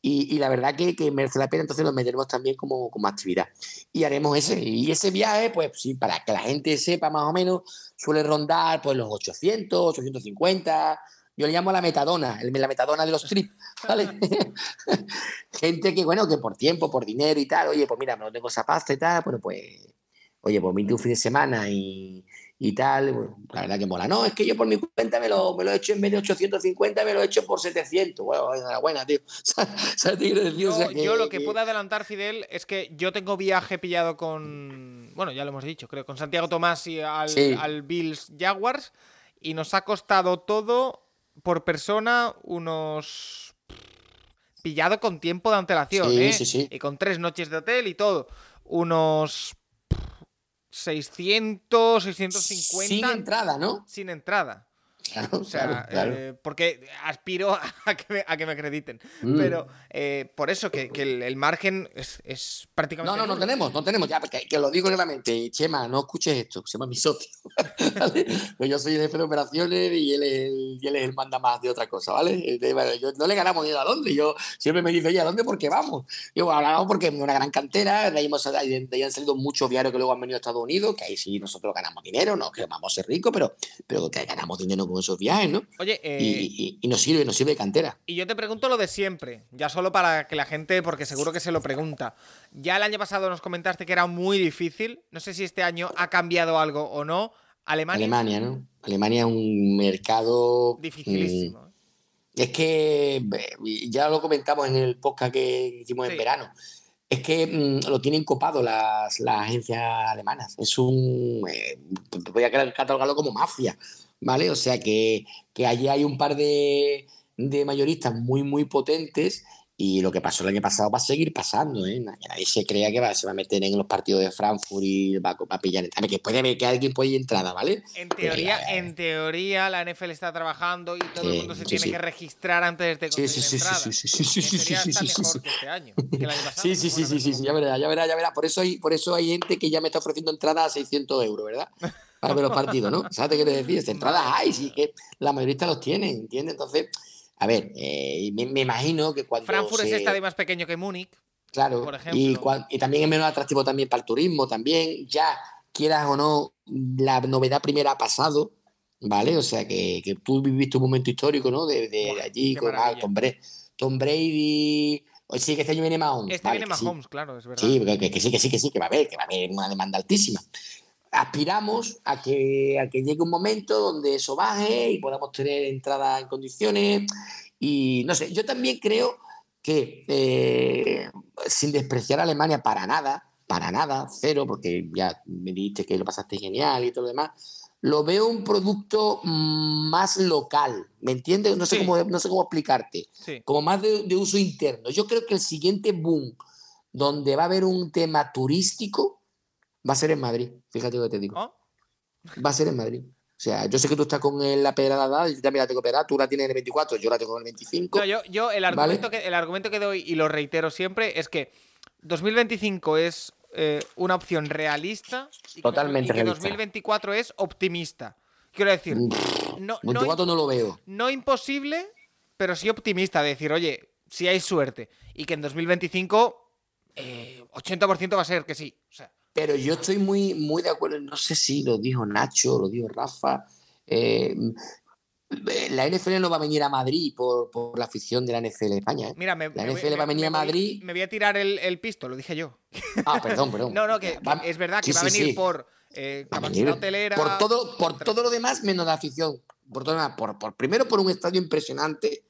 Y, y, la verdad que, que, merece la pena, entonces lo meteremos también como, como actividad. Y haremos ese. Y ese viaje, pues sí, para que la gente sepa más o menos, suele rondar pues los 800, 850. Yo le llamo la metadona, la metadona de los trips, ¿vale? gente que, bueno, que por tiempo, por dinero y tal, oye, pues mira, no tengo esa pasta y tal, bueno, pues oye, pues un fin de semana y, y tal. la verdad que mola. No, es que yo por mi cuenta me lo, me lo he hecho en vez de 850, me lo he hecho por 700. Bueno, enhorabuena, tío. yo, lo que puedo adelantar, Fidel, es que yo tengo viaje pillado con. Bueno, ya lo hemos dicho, creo, con Santiago Tomás y al, al Bills Jaguars. Y nos ha costado todo por persona unos. Pillado con tiempo de antelación, ¿eh? Y con tres noches de hotel y todo. Unos 600, 650. Sin entrada, ¿no? Sin entrada. O sea, eh, porque aspiro a que me, a que me acrediten. Mm. Pero eh, por eso que, el, margen es, prácticamente. No, no, no tenemos, no tenemos. Ya, porque que lo digo claramente. Chema, no escuches esto. Se llama mi socio. pues yo soy el jefe de operaciones y él, es el, y él es el manda más de otra cosa, ¿vale? Yo, no le ganamos ni a dónde. Yo siempre me dice, oye, ¿a dónde? Porque vamos. Yo hablamos porque es una gran cantera. De ahí, hemos, de ahí han salido muchos diarios que luego han venido a Estados Unidos, que ahí sí nosotros ganamos dinero, no que vamos a ser ricos, pero, pero que ganamos dinero con esos viajes, ¿no? Oye, y, eh, nos sirve, nos sirve de cantera. Y yo te pregunto lo de siempre, ya solo para que la gente, porque seguro que se lo pregunta. Ya el año pasado nos comentaste que era muy difícil. No sé si este año ha cambiado algo o no. Alemania. Alemania, ¿no? Alemania es un mercado. Dificilísimo. Mm, es que ya lo comentamos en el podcast que hicimos en verano es que mm, lo tienen copado las, agencias alemanas. Es un. Eh, voy a catalogarlo como mafia. ¿vale? O sea que, que allí hay un par de, de mayoristas muy, muy potentes y lo que pasó el año pasado va a seguir pasando. ¿eh? Nadie se crea que va, se va a meter en los partidos de Frankfurt y va, va a pillar. A ver, que puede haber que alguien puede ir entrada, ¿vale? En teoría, eh. en teoría, la NFL está trabajando y todo el mundo se sí, tiene sí. que registrar antes de este conseguir sí, sí, entrada. Sí, sí, sí, sí, sí, sí, este sí, sí, sí, sí, sí, sí, ya verá, ya verá, ya verá. Por eso hay, por eso hay gente que ya me está ofreciendo entrada a 600 euros, ¿verdad? Para ver los partidos, ¿no? ¿Sabes qué quiero decir? Entradas hay, sí que la mayorista los tiene, ¿entiendes? Entonces a ver, eh, me, imagino que cuando. Frankfurt es estadio más pequeño que Múnich. Claro. Por ejemplo. Y, y, también es menos atractivo también para el turismo. También, ya quieras o no, la novedad primera ha pasado. ¿Vale? O sea, que, que tú viviste un momento histórico, ¿no? De, allí con Tom, Brady, Tom Brady. Sí, que este año viene Mahomes. Este viene Mahomes, claro, es verdad. Sí, que, que, sí, que sí, que sí, que va a haber, que va a haber una demanda altísima aspiramos a que, a que llegue un momento donde eso baje y podamos tener entrada en condiciones. Y no sé, yo también creo que, eh, sin despreciar a Alemania para nada, para nada, cero, porque ya me dijiste que lo pasaste genial y todo lo demás, lo veo un producto más local, ¿me entiendes? No sé, cómo, no sé cómo explicarte, como más de, de uso interno. Yo creo que el siguiente boom, donde va a haber un tema turístico, Va a ser en Madrid, fíjate lo que te digo. ¿Ah? Va a ser en Madrid. O sea, yo sé que tú estás con la pedrada, yo también la tengo pedrada, tú la tienes en el 24, yo la tengo en el 25. yo, yo el, argumento que, el argumento que doy, y lo reitero siempre, es que 2025 es eh, una opción realista y Totalmente que, 2024 es optimista. Quiero decir, no, 24 no, lo veo. No imposible, pero sí optimista, de decir, oye, si hay suerte, y que en 2025 80% eh, va a ser que sí. O sea, pero yo estoy muy, muy de acuerdo, no sé si lo dijo Nacho, lo dijo Rafa. Eh, la NFL no va a venir a Madrid por, por la afición de la NFL España. ¿eh? Mira, la NFL va a venir a Madrid. me voy a tirar el, el, pisto, lo dije yo. Ah, perdón, perdón. no, no, que, es verdad que va a venir por eh, hotelera. Por todo, por todo lo demás, menos la afición. Por, todo, por, por, primero, por un estadio impresionante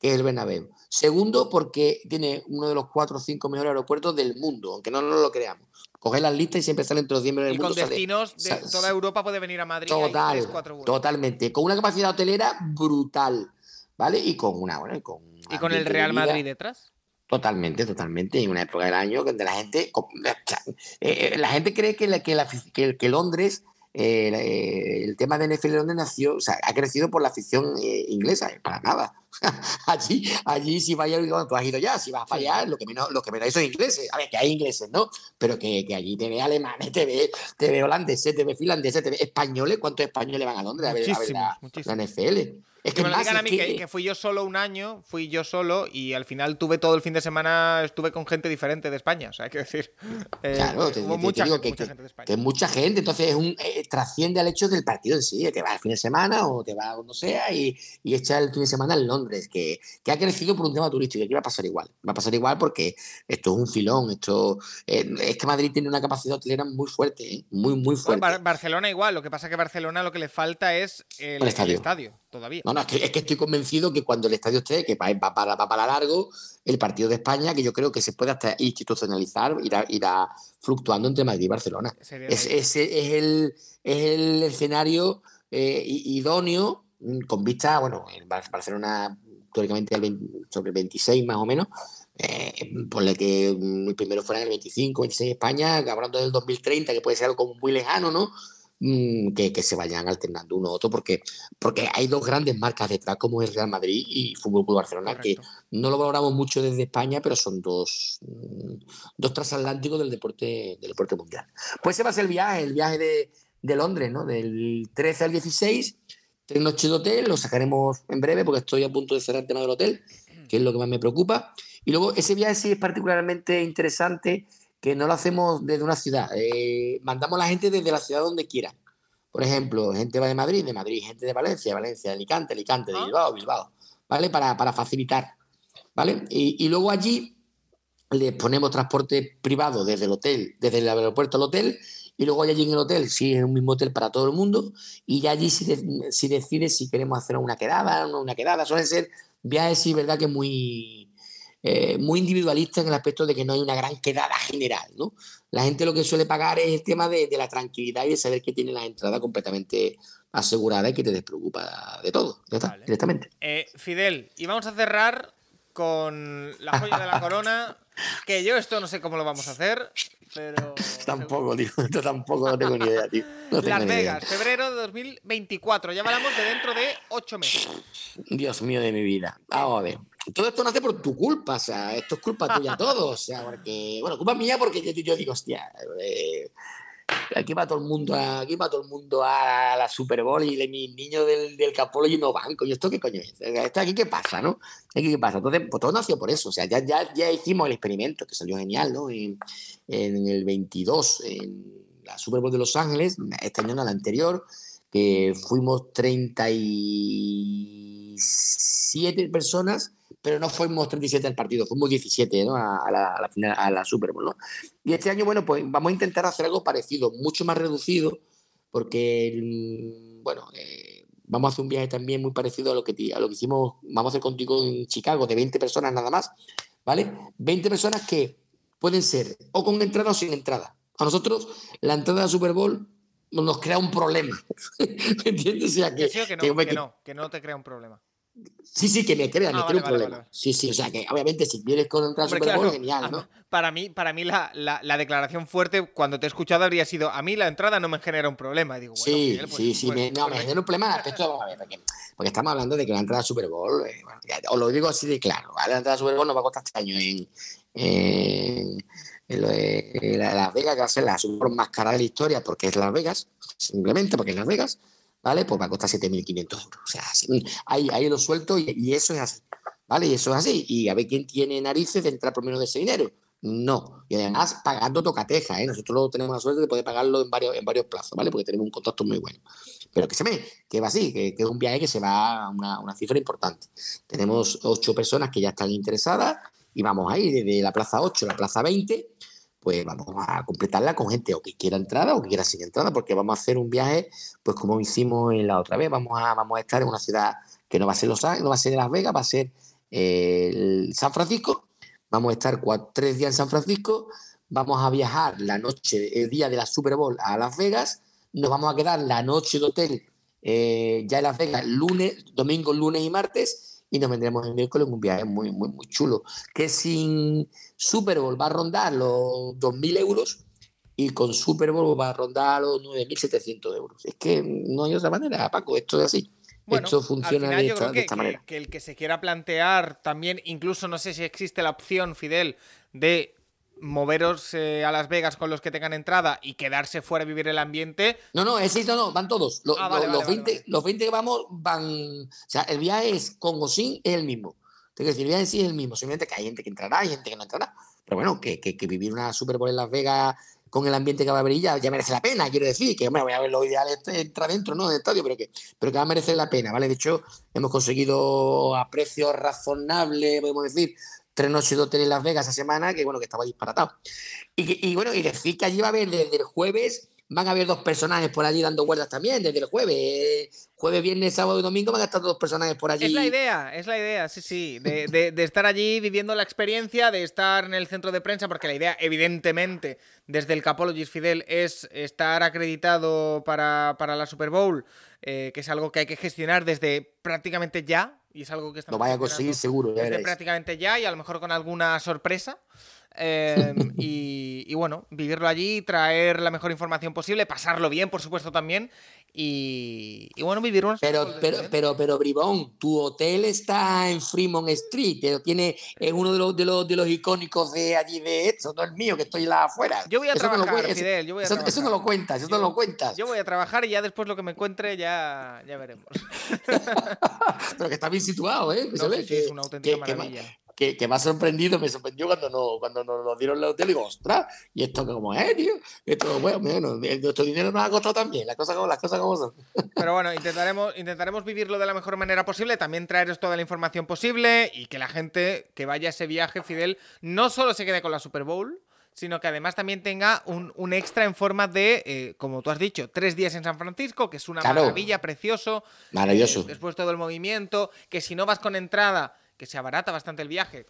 que es el Bernabéu. Segundo, porque tiene uno de los cuatro o cinco mejores aeropuertos del mundo, aunque no nos lo creamos. Coge las listas y siempre salen entre los 10 del y mundo. con destinos de toda Europa puede venir a Madrid. Total, totalmente. Con una capacidad hotelera brutal, ¿vale? Y con una, bueno, con ¿Y con el Real Madrid detrás? Totalmente, totalmente. En una época del año donde la gente, eh, eh, la gente cree que, que, que Londres eh, el tema de NFL donde nació, o sea, ha crecido por la afición eh, inglesa, eh, para nada. allí, allí si vaya, tú has ido ya, si vas para allá, lo que menos, lo que menos hay son ingleses. A ver, que hay ingleses, ¿no? Pero que, que allí te ve alemanes, te ve, te ve holandeses, te ve finlandeses, te ve españoles. ¿Cuántos españoles van a Londres a ver, a ver la, la, NFL? Es que, me lo digan a mí que, fui yo solo un año, fui yo solo y al final tuve todo el fin de semana, estuve con gente diferente de España. O sea, hay que decir. Eh, claro, te, hubo mucha, digo que, gente de España. Que mucha gente, entonces es un, eh, trasciende al hecho del partido en sí, te va el fin de semana o te va donde sea y, y echa el fin de semana en Londres Londres, que, que, ha crecido por un tema turístico, y aquí va a pasar igual. Va a pasar igual porque esto es un filón, esto eh, es que Madrid tiene una capacidad hotelera muy fuerte, ¿eh? muy, muy fuerte. Barcelona igual, lo que pasa es que Barcelona lo que le falta es el, estadio. todavía. No, no, es que, es que, estoy convencido que cuando el estadio esté, que va, para, va para largo, el partido de España, que yo creo que se puede hasta institucionalizar, irá, irá fluctuando entre Madrid y Barcelona. Es, es, es, el, es el escenario eh, idóneo con vista, bueno, en Barcelona teóricamente sobre el 26 más o menos, eh, ponle que mm, el primero fuera en el 25, 26 España, hablando del 2030, que puede ser algo muy lejano, ¿no? Mm, que, que, se vayan alternando uno a otro, porque, porque hay dos grandes marcas detrás, como es Real Madrid y Fútbol Club Barcelona, que no lo valoramos mucho desde España, pero son dos, dos transatlánticos del deporte, del deporte mundial. Pues ese va a ser el viaje, el viaje de, de Londres, ¿no? Del 13 al 16, tres noches de hotel, lo sacaremos en breve porque estoy a punto de cerrar el tema del hotel, que es lo que más me preocupa. Y luego ese viaje sí es particularmente interesante, que no lo hacemos desde una ciudad, eh, mandamos a la gente desde la ciudad donde quiera. Por ejemplo, gente va de Madrid, de Madrid, gente de Valencia, Valencia, de Alicante, Alicante, de Bilbao, Bilbao, ¿vale? Para, para facilitar, ¿vale? Y, y luego allí les ponemos transporte privado desde el hotel, desde el aeropuerto al hotel, y luego allí en el hotel, sí, es un mismo hotel para todo el mundo, y ya allí si, decides si queremos hacer una quedada o no una quedada. Suelen ser viajes, sí, verdad que muy, eh, muy individualistas en el aspecto de que no hay una gran quedada general, ¿no? La gente lo que suele pagar es el tema de, la tranquilidad y de saber que tiene la entrada completamente asegurada y que te despreocupa de todo, ya está, directamente. Eh, Fidel, y vamos a cerrar con la joya de la corona, que yo esto no sé cómo lo vamos a hacer, pero. Tampoco, tío. Esto tampoco no tengo ni idea, tío. Las Vegas, febrero de 2024. Ya hablamos de dentro de ocho meses. Dios mío de mi vida. Vamos a ver. Todo esto nace por tu culpa, o sea, esto es culpa tuya todo, o sea, porque, bueno, culpa mía porque yo, yo digo, hostia, eh, aquí va todo el mundo a, aquí va todo el mundo a la Super Bowl y de mis niños del, del y no banco. ¿Y esto qué coño es? ¿Esto aquí qué pasa, no? ¿Aquí pasa? Entonces, pues todo nació por eso. O sea, ya, ya, ya hicimos el experimento, que salió genial, ¿no? En, en el 22, en la Super Bowl de Los Ángeles, este año no, la anterior, que fuimos 37 personas pero no fuimos 37 al partido, fuimos 17 ¿no? a, la, a, la, final, a la Super Bowl. ¿no? Y este año, bueno, pues vamos a intentar hacer algo parecido, mucho más reducido, porque, mm, bueno, eh, vamos a hacer un viaje también muy parecido a lo, que, a lo que hicimos, vamos a hacer contigo en Chicago, de 20 personas nada más, ¿vale? 20 personas que pueden ser o con entrada o sin entrada. A nosotros, la entrada a la Super Bowl nos crea un problema. ¿Me entiendes? O sea, que, que, no, que, no, que no te crea un problema. Sí, sí, que me crea, me ah, crea un problema. Sí, sí, o sea que obviamente si vienes con un Super Bowl, genial, ¿no? Para mí, para mí la, la, declaración fuerte cuando te he escuchado habría sido a mí la entrada no me genera un problema. Digo, sí, pues, sí, sí, pues, no, me genera un problema aspecto, porque, porque, estamos hablando de que la entrada Super Bowl, eh, os lo digo así de claro, la entrada Super Bowl nos va a costar este año en, en, en, Las Vegas, que va a ser la Super Bowl más cara de la historia porque es Las Vegas, simplemente porque es Las Vegas. ¿Vale? Pues va a costar 7.500 euros. O sea, ahí, ahí lo suelto y, eso es así, ¿vale? Y eso es así. Y a ver quién tiene narices de entrar por menos de ese dinero. No. Y además pagando tocateja, ¿eh? Nosotros tenemos la suerte de poder pagarlo en varios, en varios plazos, ¿vale? Porque tenemos un contacto muy bueno. Pero que se ve, que va así, que, es un viaje que se va a una, una, cifra importante. Tenemos ocho personas que ya están interesadas y vamos a ir desde la plaza 8 a la plaza 20 pues vamos a completarla con gente o que quiera entrada o que quiera sin entrada, porque vamos a hacer un viaje, pues como hicimos en la otra vez, vamos a, vamos a estar en una ciudad que no va a ser Los no va a ser Las Vegas, va a ser eh, San Francisco, vamos a estar tres días en San Francisco, vamos a viajar la noche, el día de la Super Bowl a Las Vegas, nos vamos a quedar la noche de hotel eh, ya en Las Vegas, lunes, domingo, lunes y martes, y nos vendremos el miércoles en un viaje muy, muy, muy chulo, que sin Super Bowl va a rondar los 2.000 euros y con Super Bowl va a rondar los 9.700 euros. Es que no hay otra manera, Paco, esto es así. esto funciona de, esta, manera. Que el que se quiera plantear también, incluso no sé si existe la opción, Fidel, de moveros eh, a Las Vegas con los que tengan entrada y quedarse fuera a vivir el ambiente. No, no, es, no, no, van todos. Los, ah, los, 20, los 20 que vamos van. O sea, el viaje es con o sin, es el mismo. Tengo que decir, el viaje sí es el mismo, simplemente que hay gente que entrará y gente que no entrará. Pero bueno, que, que, vivir una Super Bowl en Las Vegas con el ambiente que va a haber ya, ya merece la pena, quiero decir, que hombre, voy a ver lo ideal es entrar dentro, ¿no? Del estadio, pero que, pero que va a merecer la pena, ¿vale? De hecho, hemos conseguido a precios razonables, podemos decir, tres noches de hotel en Las Vegas esa semana, que bueno, que estaba disparatado. Y, y bueno, y decir que allí va a haber desde el jueves van a haber dos personajes por allí dando vueltas también desde el jueves. Jueves, viernes, sábado y domingo van a estar dos personajes por allí. Es la idea, es la idea, sí, sí. De, estar allí viviendo la experiencia, de estar en el centro de prensa, porque la idea, evidentemente, desde el Capologist Fidel, es estar acreditado para, la Super Bowl, eh, que es algo que hay que gestionar desde prácticamente ya. Y es algo que Lo vaya a conseguir seguro. Desde prácticamente ya y a lo mejor con alguna sorpresa. Em, y, bueno, vivirlo allí, traer la mejor información posible, pasarlo bien, por supuesto, también. Y, bueno, vivir unos. Pero, pero, pero, pero, Bribón, tu hotel está en Fremont Street, tiene, es uno de los, de los, de los icónicos de allí de esto, no el mío, que estoy la afuera. Yo voy a trabajar, Fidel, yo voy a eso, trabajar. eso, no lo cuentas, eso no lo cuentas. Yo voy a trabajar y ya después lo que me encuentre ya, ya veremos. pero que está bien situado, ¿eh? No, sí, sí, es una auténtica maravilla que, que, me ha sorprendido, me sorprendió cuando, no, cuando nos lo dieron la hotel. Digo, ostras, ¿y esto cómo es, tío? Esto, bueno, bueno, nuestro dinero nos ha costado también, las cosas como, las cosas como son. Pero bueno, intentaremos, intentaremos vivirlo de la mejor manera posible, también traeros toda la información posible y que la gente que vaya a ese viaje, Fidel, no solo se quede con la Super Bowl, sino que además también tenga un, un extra en forma de, eh, como tú has dicho, tres días en San Francisco, que es una maravilla, precioso. Maravilloso. Eh, después todo el movimiento, que si no vas con entrada que se abarata bastante el viaje.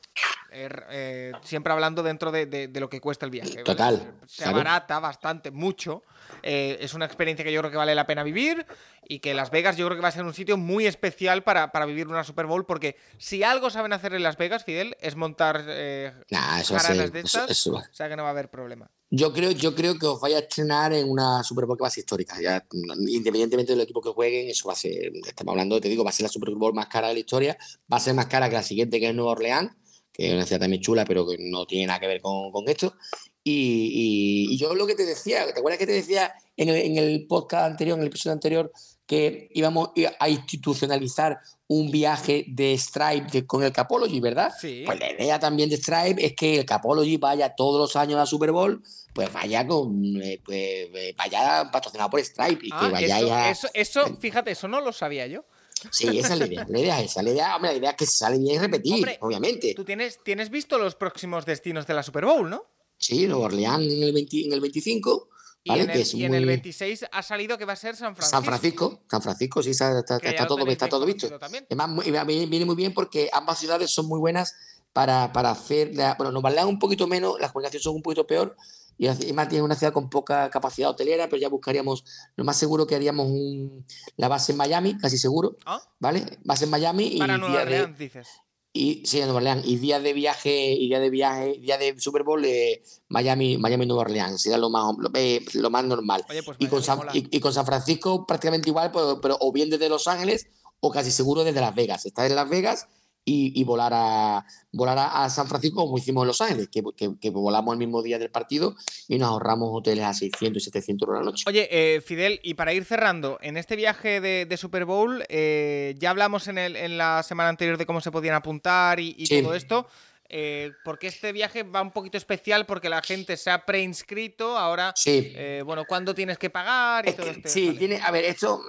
Er, eh, siempre hablando dentro de, lo que cuesta el viaje. Total. Se abarata bastante, mucho. Eh, es una experiencia que yo creo que vale la pena vivir y que Las Vegas yo creo que va a ser un sitio muy especial para, vivir una Super Bowl porque si algo saben hacer en Las Vegas, Fidel, es montar eh, eso de estas, o sea que no va a haber problema. Yo creo, yo creo que os vaya a estrenar en una Super Bowl que va a ser histórica. Ya, independientemente del equipo que jueguen, eso va a ser, estamos hablando, te digo, va a ser la Super Bowl más cara de la historia, va a ser más cara que la siguiente que es Nueva Orleans, que es una ciudad también chula, pero que no tiene nada que ver con, con esto. Y, y, yo lo que te decía, ¿te acuerdas que te decía en el, en el podcast anterior, en el episodio anterior, que íbamos a institucionalizar un viaje de Stripe con el Capology, ¿verdad? Sí. Pues la idea también de Stripe es que el Capology vaya todos los años a Super Bowl, pues vaya con eh, pues, eh, vaya patrocinado por Stripe y que ah, vaya eso, eso, fíjate, eso no lo sabía yo. Sí, esa es la idea. La idea es esa. La idea, hombre, la idea es que se sale bien y repetir, obviamente. Tú tienes, tienes visto los próximos destinos de la Super Bowl, ¿no? Sí, Nueva Orleans en el, 20, en el 25. ¿Vale? Y, en el, y en el, 26 ha salido que va a ser San Francisco. San Francisco, San Francisco, sí, está, está, está todo, está todo visto. Además, viene muy bien porque ambas ciudades son muy buenas para, para hacer. La, bueno, Orleans un poquito menos, las comunicaciones son un poquito peor. Y además tiene una ciudad con poca capacidad hotelera, pero ya buscaríamos, lo más seguro que haríamos un, la base en Miami, casi seguro. ¿Ah? ¿Vale? Base en Miami. Para y Nueva Orleans, dices. Y sí, Nueva Orleans. Y día de viaje, y día de viaje, día de Super Bowl, eh, Miami, Miami, Nueva Orleans. Sería lo más, lo, eh, más normal. Pues y, con San, y, con San, Francisco prácticamente igual, pero, pero, o bien desde Los Ángeles o casi seguro desde Las Vegas. Estar en Las Vegas y, volar, a, volar a, San Francisco como hicimos en Los Ángeles, que, que, volamos el mismo día del partido y nos ahorramos hoteles a 600 y 700 euros la noche. Oye, eh, Fidel, y para ir cerrando, en este viaje de, Super Bowl, eh, ya hablamos en, el, en la semana anterior de cómo se podían apuntar y, todo esto. Eh, porque este viaje va un poquito especial porque la gente se ha preinscrito, ahora, sí. bueno, ¿cuándo tienes que pagar? Y todo este, sí, tiene, a ver, esto,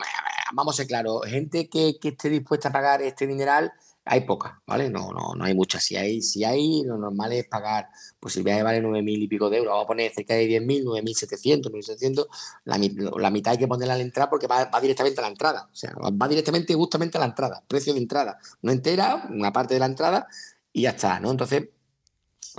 vamos a ser claros, gente que, que esté dispuesta a pagar este dineral hay pocas, ¿vale? No, no, no hay muchas. Si hay, si hay, lo normal es pagar, pues si el viaje vale 9.000 y pico de euros, vamos a poner cerca de 10.000, 9.700, 9.700, la, la mitad hay que ponerla a la entrada porque va, directamente a la entrada. O sea, va directamente justamente a la entrada, precio de entrada. No entera, una parte de la entrada y ya está, ¿no? Entonces,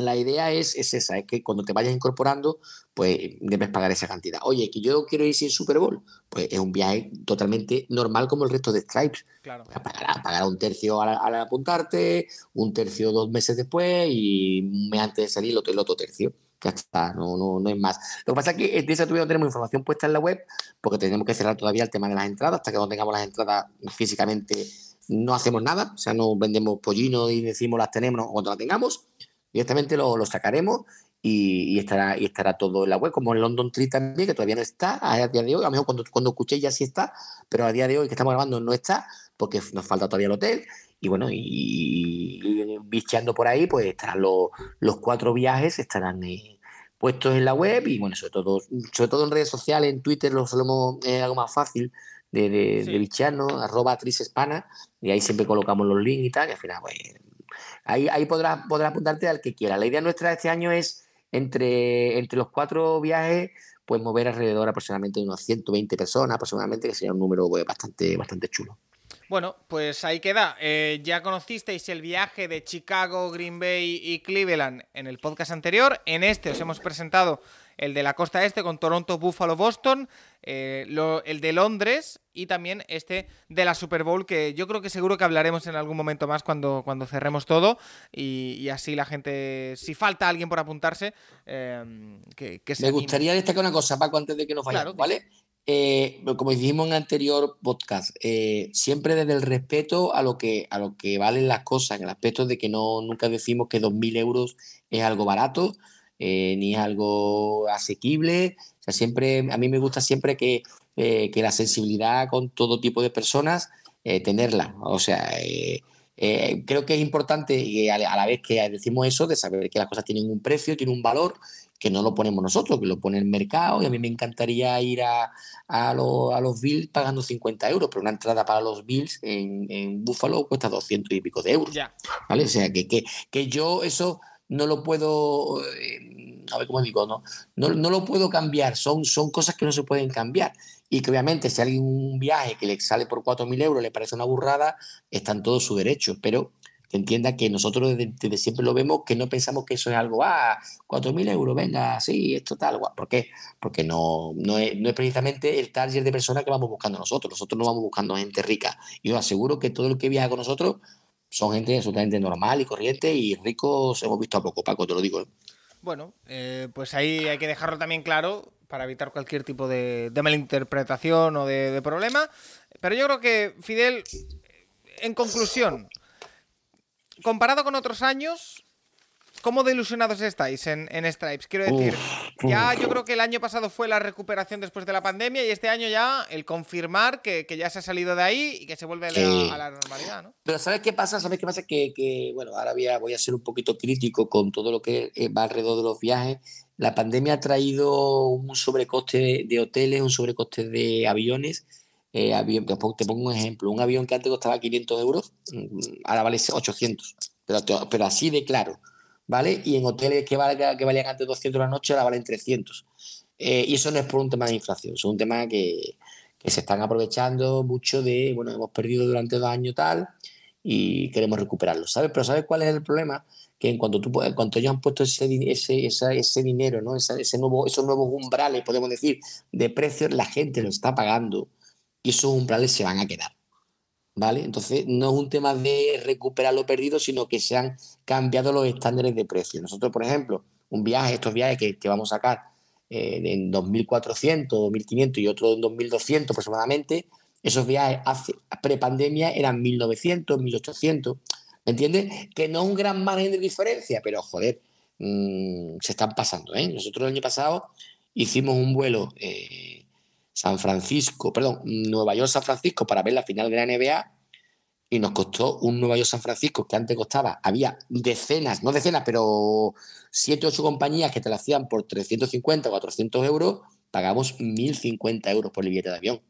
la idea es, es, esa, es que cuando te vayas incorporando, pues debes pagar esa cantidad. Oye, que yo quiero ir sin Super Bowl, pues es un viaje totalmente normal como el resto de Stripes. Claro. Pagará, un tercio al, apuntarte, un tercio dos meses después y un mes antes de salir el otro, tercio. Ya está, no, no, no es más. Lo que pasa es que de esa no tenemos información puesta en la web porque tenemos que cerrar todavía el tema de las entradas. Hasta que no tengamos las entradas físicamente no hacemos nada. O sea, no vendemos pollinos y decimos las tenemos cuando las tengamos directamente lo, lo sacaremos y, estará, y estará todo en la web, como el London Tree también, que todavía no está a día de hoy, a lo mejor cuando, cuando escuchéis ya sí está, pero a día de hoy que estamos grabando no está, porque nos falta todavía el hotel, y bueno, y, bicheando por ahí, pues estarán los, los cuatro viajes, estarán puestos en la web y bueno, sobre todo, sobre todo en redes sociales, en Twitter lo solemos, es algo más fácil de, de, sí. bichearnos, arroba hispana y ahí siempre colocamos los links y tal, y al final, pues, ahí, podrás, podrás apuntarte al que quiera. La idea nuestra este año es, entre, entre los cuatro viajes, pues mover alrededor aproximadamente de unos 120 personas, aproximadamente, que sería un número pues, bastante, bastante chulo. Bueno, pues ahí queda. Eh, ya conocisteis el viaje de Chicago, Green Bay y Cleveland en el podcast anterior. En este os hemos presentado el de la costa este con Toronto, Buffalo, Boston, eh, lo, el de Londres y también este de la Super Bowl que yo creo que seguro que hablaremos en algún momento más cuando, cuando cerremos todo y, y así la gente, si falta alguien por apuntarse, eh, que, que, se Me anime. gustaría destacar una cosa, Paco, antes de que nos vayamos, Claro, ¿vale? Eh, como dijimos en anterior podcast, eh, siempre desde el respeto a lo que a lo que valen las cosas, en el aspecto de que no nunca decimos que 2.000 euros es algo barato, eh, ni es algo asequible. O sea, siempre, a mí me gusta siempre que, eh, que la sensibilidad con todo tipo de personas, eh, tenerla. O sea, creo que es importante, y a, la- a la vez que decimos eso, de saber que las cosas tienen un precio, tienen un valor, que no lo ponemos nosotros, que lo pone el mercado. Y a mí me encantaría ir a, a, lo- a los Bills pagando 50 euros, pero una entrada para los Bills en, en Buffalo cuesta 200 y pico de euros. Ya. ¿vale? O sea, que, que, que yo eso no lo puedo, eh, a ver cómo digo, no, no, no lo puedo cambiar, son, son cosas que no se pueden cambiar. Y que obviamente si alguien un viaje que le sale por 4.000 euros le parece una burrada, está en todo su derecho, pero que entienda que nosotros desde, desde siempre lo vemos, que no pensamos que eso es algo, ah, 4.000 euros, venga, sí, esto tal. ¿por qué? Porque no, no, es, no es precisamente el target de personas que vamos buscando nosotros, nosotros no vamos buscando gente rica. Y os aseguro que todo el que viaja con nosotros son gente absolutamente normal y corriente y ricos hemos visto a poco, Paco, te lo digo. ¿eh? Bueno, eh, pues ahí hay que dejarlo también claro para evitar cualquier tipo de, malinterpretación o de problema. Pero yo creo que, Fidel, en conclusión, comparado con otros años, ¿cómo de ilusionados estáis en, en Stripes? Quiero decir, Uf, ya uf. yo creo que el año pasado fue la recuperación después de la pandemia y este año ya el confirmar que, que ya se ha salido de ahí y que se vuelve a la, Sí. a la normalidad, ¿no? Pero ¿sabes qué pasa? ¿Sabes qué pasa? Que, que, bueno, ahora voy a, voy a ser un poquito crítico con todo lo que eh, va alrededor de los viajes. La pandemia ha traído un sobrecoste de hoteles, un sobrecoste de aviones. Eh, avión- te, pongo, te pongo un ejemplo. Un avión que antes costaba 500 euros, mm, ahora vale 800. Pero, te- pero así de claro, ¿vale? Y en hoteles que, valga, que valían antes 200 la noche, ahora valen 300. Eh, y eso no es por un tema de inflación, es un tema que, que se están aprovechando mucho de, bueno, hemos perdido durante dos años tal y queremos recuperarlo, ¿sabes? Pero ¿sabes cuál es el problema? Que en cuanto, tú, en cuanto ellos han puesto ese, ese, esa- ese dinero, ¿no? Esa- ese nuevo, esos nuevos umbrales, podemos decir, de precios, la gente lo está pagando y esos umbrales se van a quedar. ¿Vale? Entonces, no es un tema de recuperar lo perdido, sino que se han cambiado los estándares de precio. Nosotros, por ejemplo, un viaje, estos viajes que, que vamos a sacar eh, en 2.400, 2.500 y otro en 2.200 aproximadamente, esos viajes hace, pre-pandemia eran 1.900, 1.800. ¿Me entiendes? Que no es un gran margen de diferencia, pero joder, mm, se están pasando. ¿eh? Nosotros el año pasado hicimos un vuelo eh, San Francisco, perdón, Nueva York-San Francisco para ver la final de la NBA y nos costó un Nueva York-San Francisco que antes costaba, había decenas, no decenas, pero siete o ocho compañías que te lo hacían por 350 o 400 euros, pagamos 1.050 euros por el billete de avión.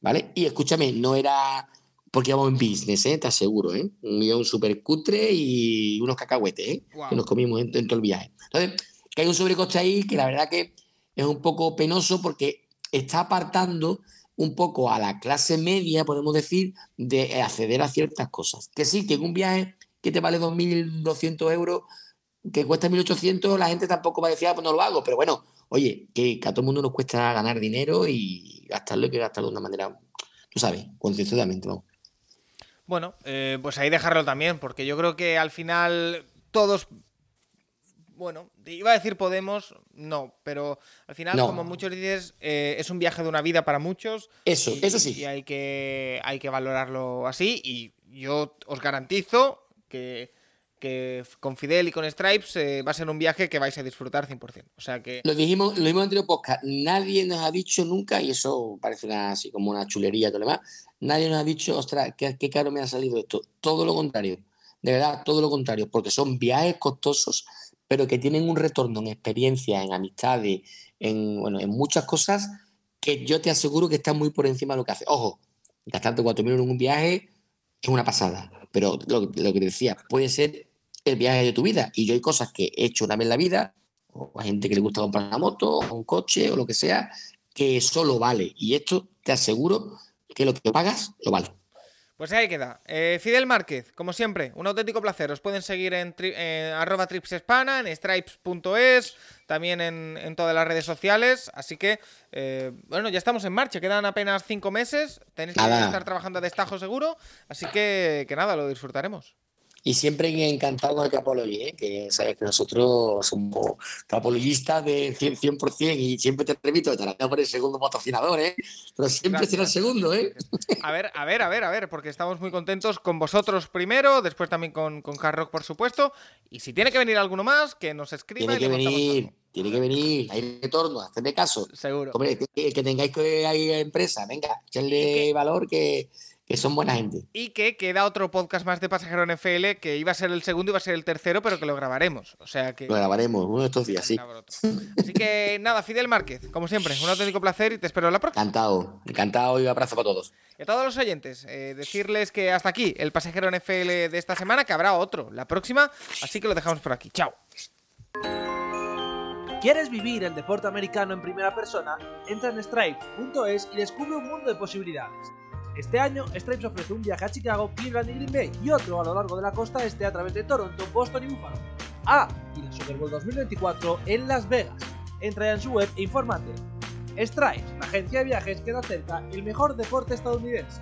¿Vale? Y escúchame, no era porque íbamos en business, ¿eh? te aseguro, ¿eh? un guion súper cutre y unos cacahuetes ¿eh? Que nos comimos en, en todo el viaje. Entonces, que hay un sobrecoste ahí que la verdad que es un poco penoso porque está apartando un poco a la clase media, podemos decir, de acceder a ciertas cosas. Que sí, que un viaje que te vale 2.200 euros, que cuesta 1.800, la gente tampoco va a decir, ah, pues no lo hago. Pero bueno, oye, que, a todo el mundo nos cuesta ganar dinero y gastarlo hay que gastarlo de una manera, tú sabes, concienzudamente, vamos. Bueno, eh, pues ahí dejarlo también, porque yo creo que al final todos. Bueno, iba a decir Podemos, no, pero al final, No. como muchos dices, eh, es un viaje de una vida para muchos. Eso, y, eso sí. Y hay que, hay que valorarlo así. Y yo os garantizo que, que con Fidel y con Stripes eh, va a ser un viaje que vais a disfrutar 100%. O sea que. Lo dijimos, lo dijimos en anterior podcast, nadie nos ha dicho nunca, y eso parece una, así como una chulería y todo lo demás, nadie nos ha dicho, ostras, qué, qué caro me ha salido esto. Todo lo contrario, de verdad, todo lo contrario, porque son viajes costosos, pero que tienen un retorno en experiencia, en amistades, en, bueno, en muchas cosas que yo te aseguro que están muy por encima de lo que hace. Ojo, gastarte 4.000 en un viaje es una pasada, pero lo, lo que decía, puede ser el viaje de tu vida. Y yo hay cosas que he hecho una vez en la vida, o a gente que le gusta comprar una moto, o un coche, o lo que sea, que eso lo vale. Y esto te aseguro que lo que pagas lo vale. Pues ahí queda. Eh, Fidel Márquez, como siempre, un auténtico placer. Os pueden seguir en eh, arroba tripsespana, en stripes.es, también en, todas las redes sociales. Así que, eh, bueno, ya estamos en marcha. Quedan apenas cinco meses. Tenéis que estar trabajando a destajo seguro. Así que, que nada, lo disfrutaremos. Y siempre encantado con el Capology, ¿eh? que sabes que nosotros somos capologistas de 100%, 100% y siempre te repito, te la por el segundo patrocinador, ¿eh? pero siempre será el segundo. ¿eh? A ver, a ver, a ver, a ver, porque estamos muy contentos con vosotros primero, después también con, con Hard Rock, por supuesto. Y si tiene que venir alguno más, que nos escriba. Tiene que venir, tiene que venir, hay retorno, hacedme caso. Seguro. Hombre, que, tengáis que ir a empresa, venga, echarle valor que que son buena gente. Y que queda otro podcast más de Pasajero NFL que iba a ser el segundo, iba a ser el tercero, pero que lo grabaremos. O sea que. Lo grabaremos uno de estos días, sí. Así que nada, Fidel Márquez, como siempre, un auténtico placer y te espero en la próxima. Encantado, encantado y un abrazo para todos. Y a todos los oyentes, eh, decirles que hasta aquí el Pasajero NFL de esta semana, que habrá otro la próxima, así que lo dejamos por aquí. Chao. ¿Quieres vivir el deporte americano en primera persona? Entra en stripes.es y descubre un mundo de posibilidades. Este año, Stripes ofrece un viaje a Chicago, Cleveland y Green Bay y otro a lo largo de la costa este a través de Toronto, Boston y Buffalo. Ah, y la Super Bowl 2024 en Las Vegas. Entra en su web e infórmate. Stripes, la agencia de viajes que da cerca el mejor deporte estadounidense.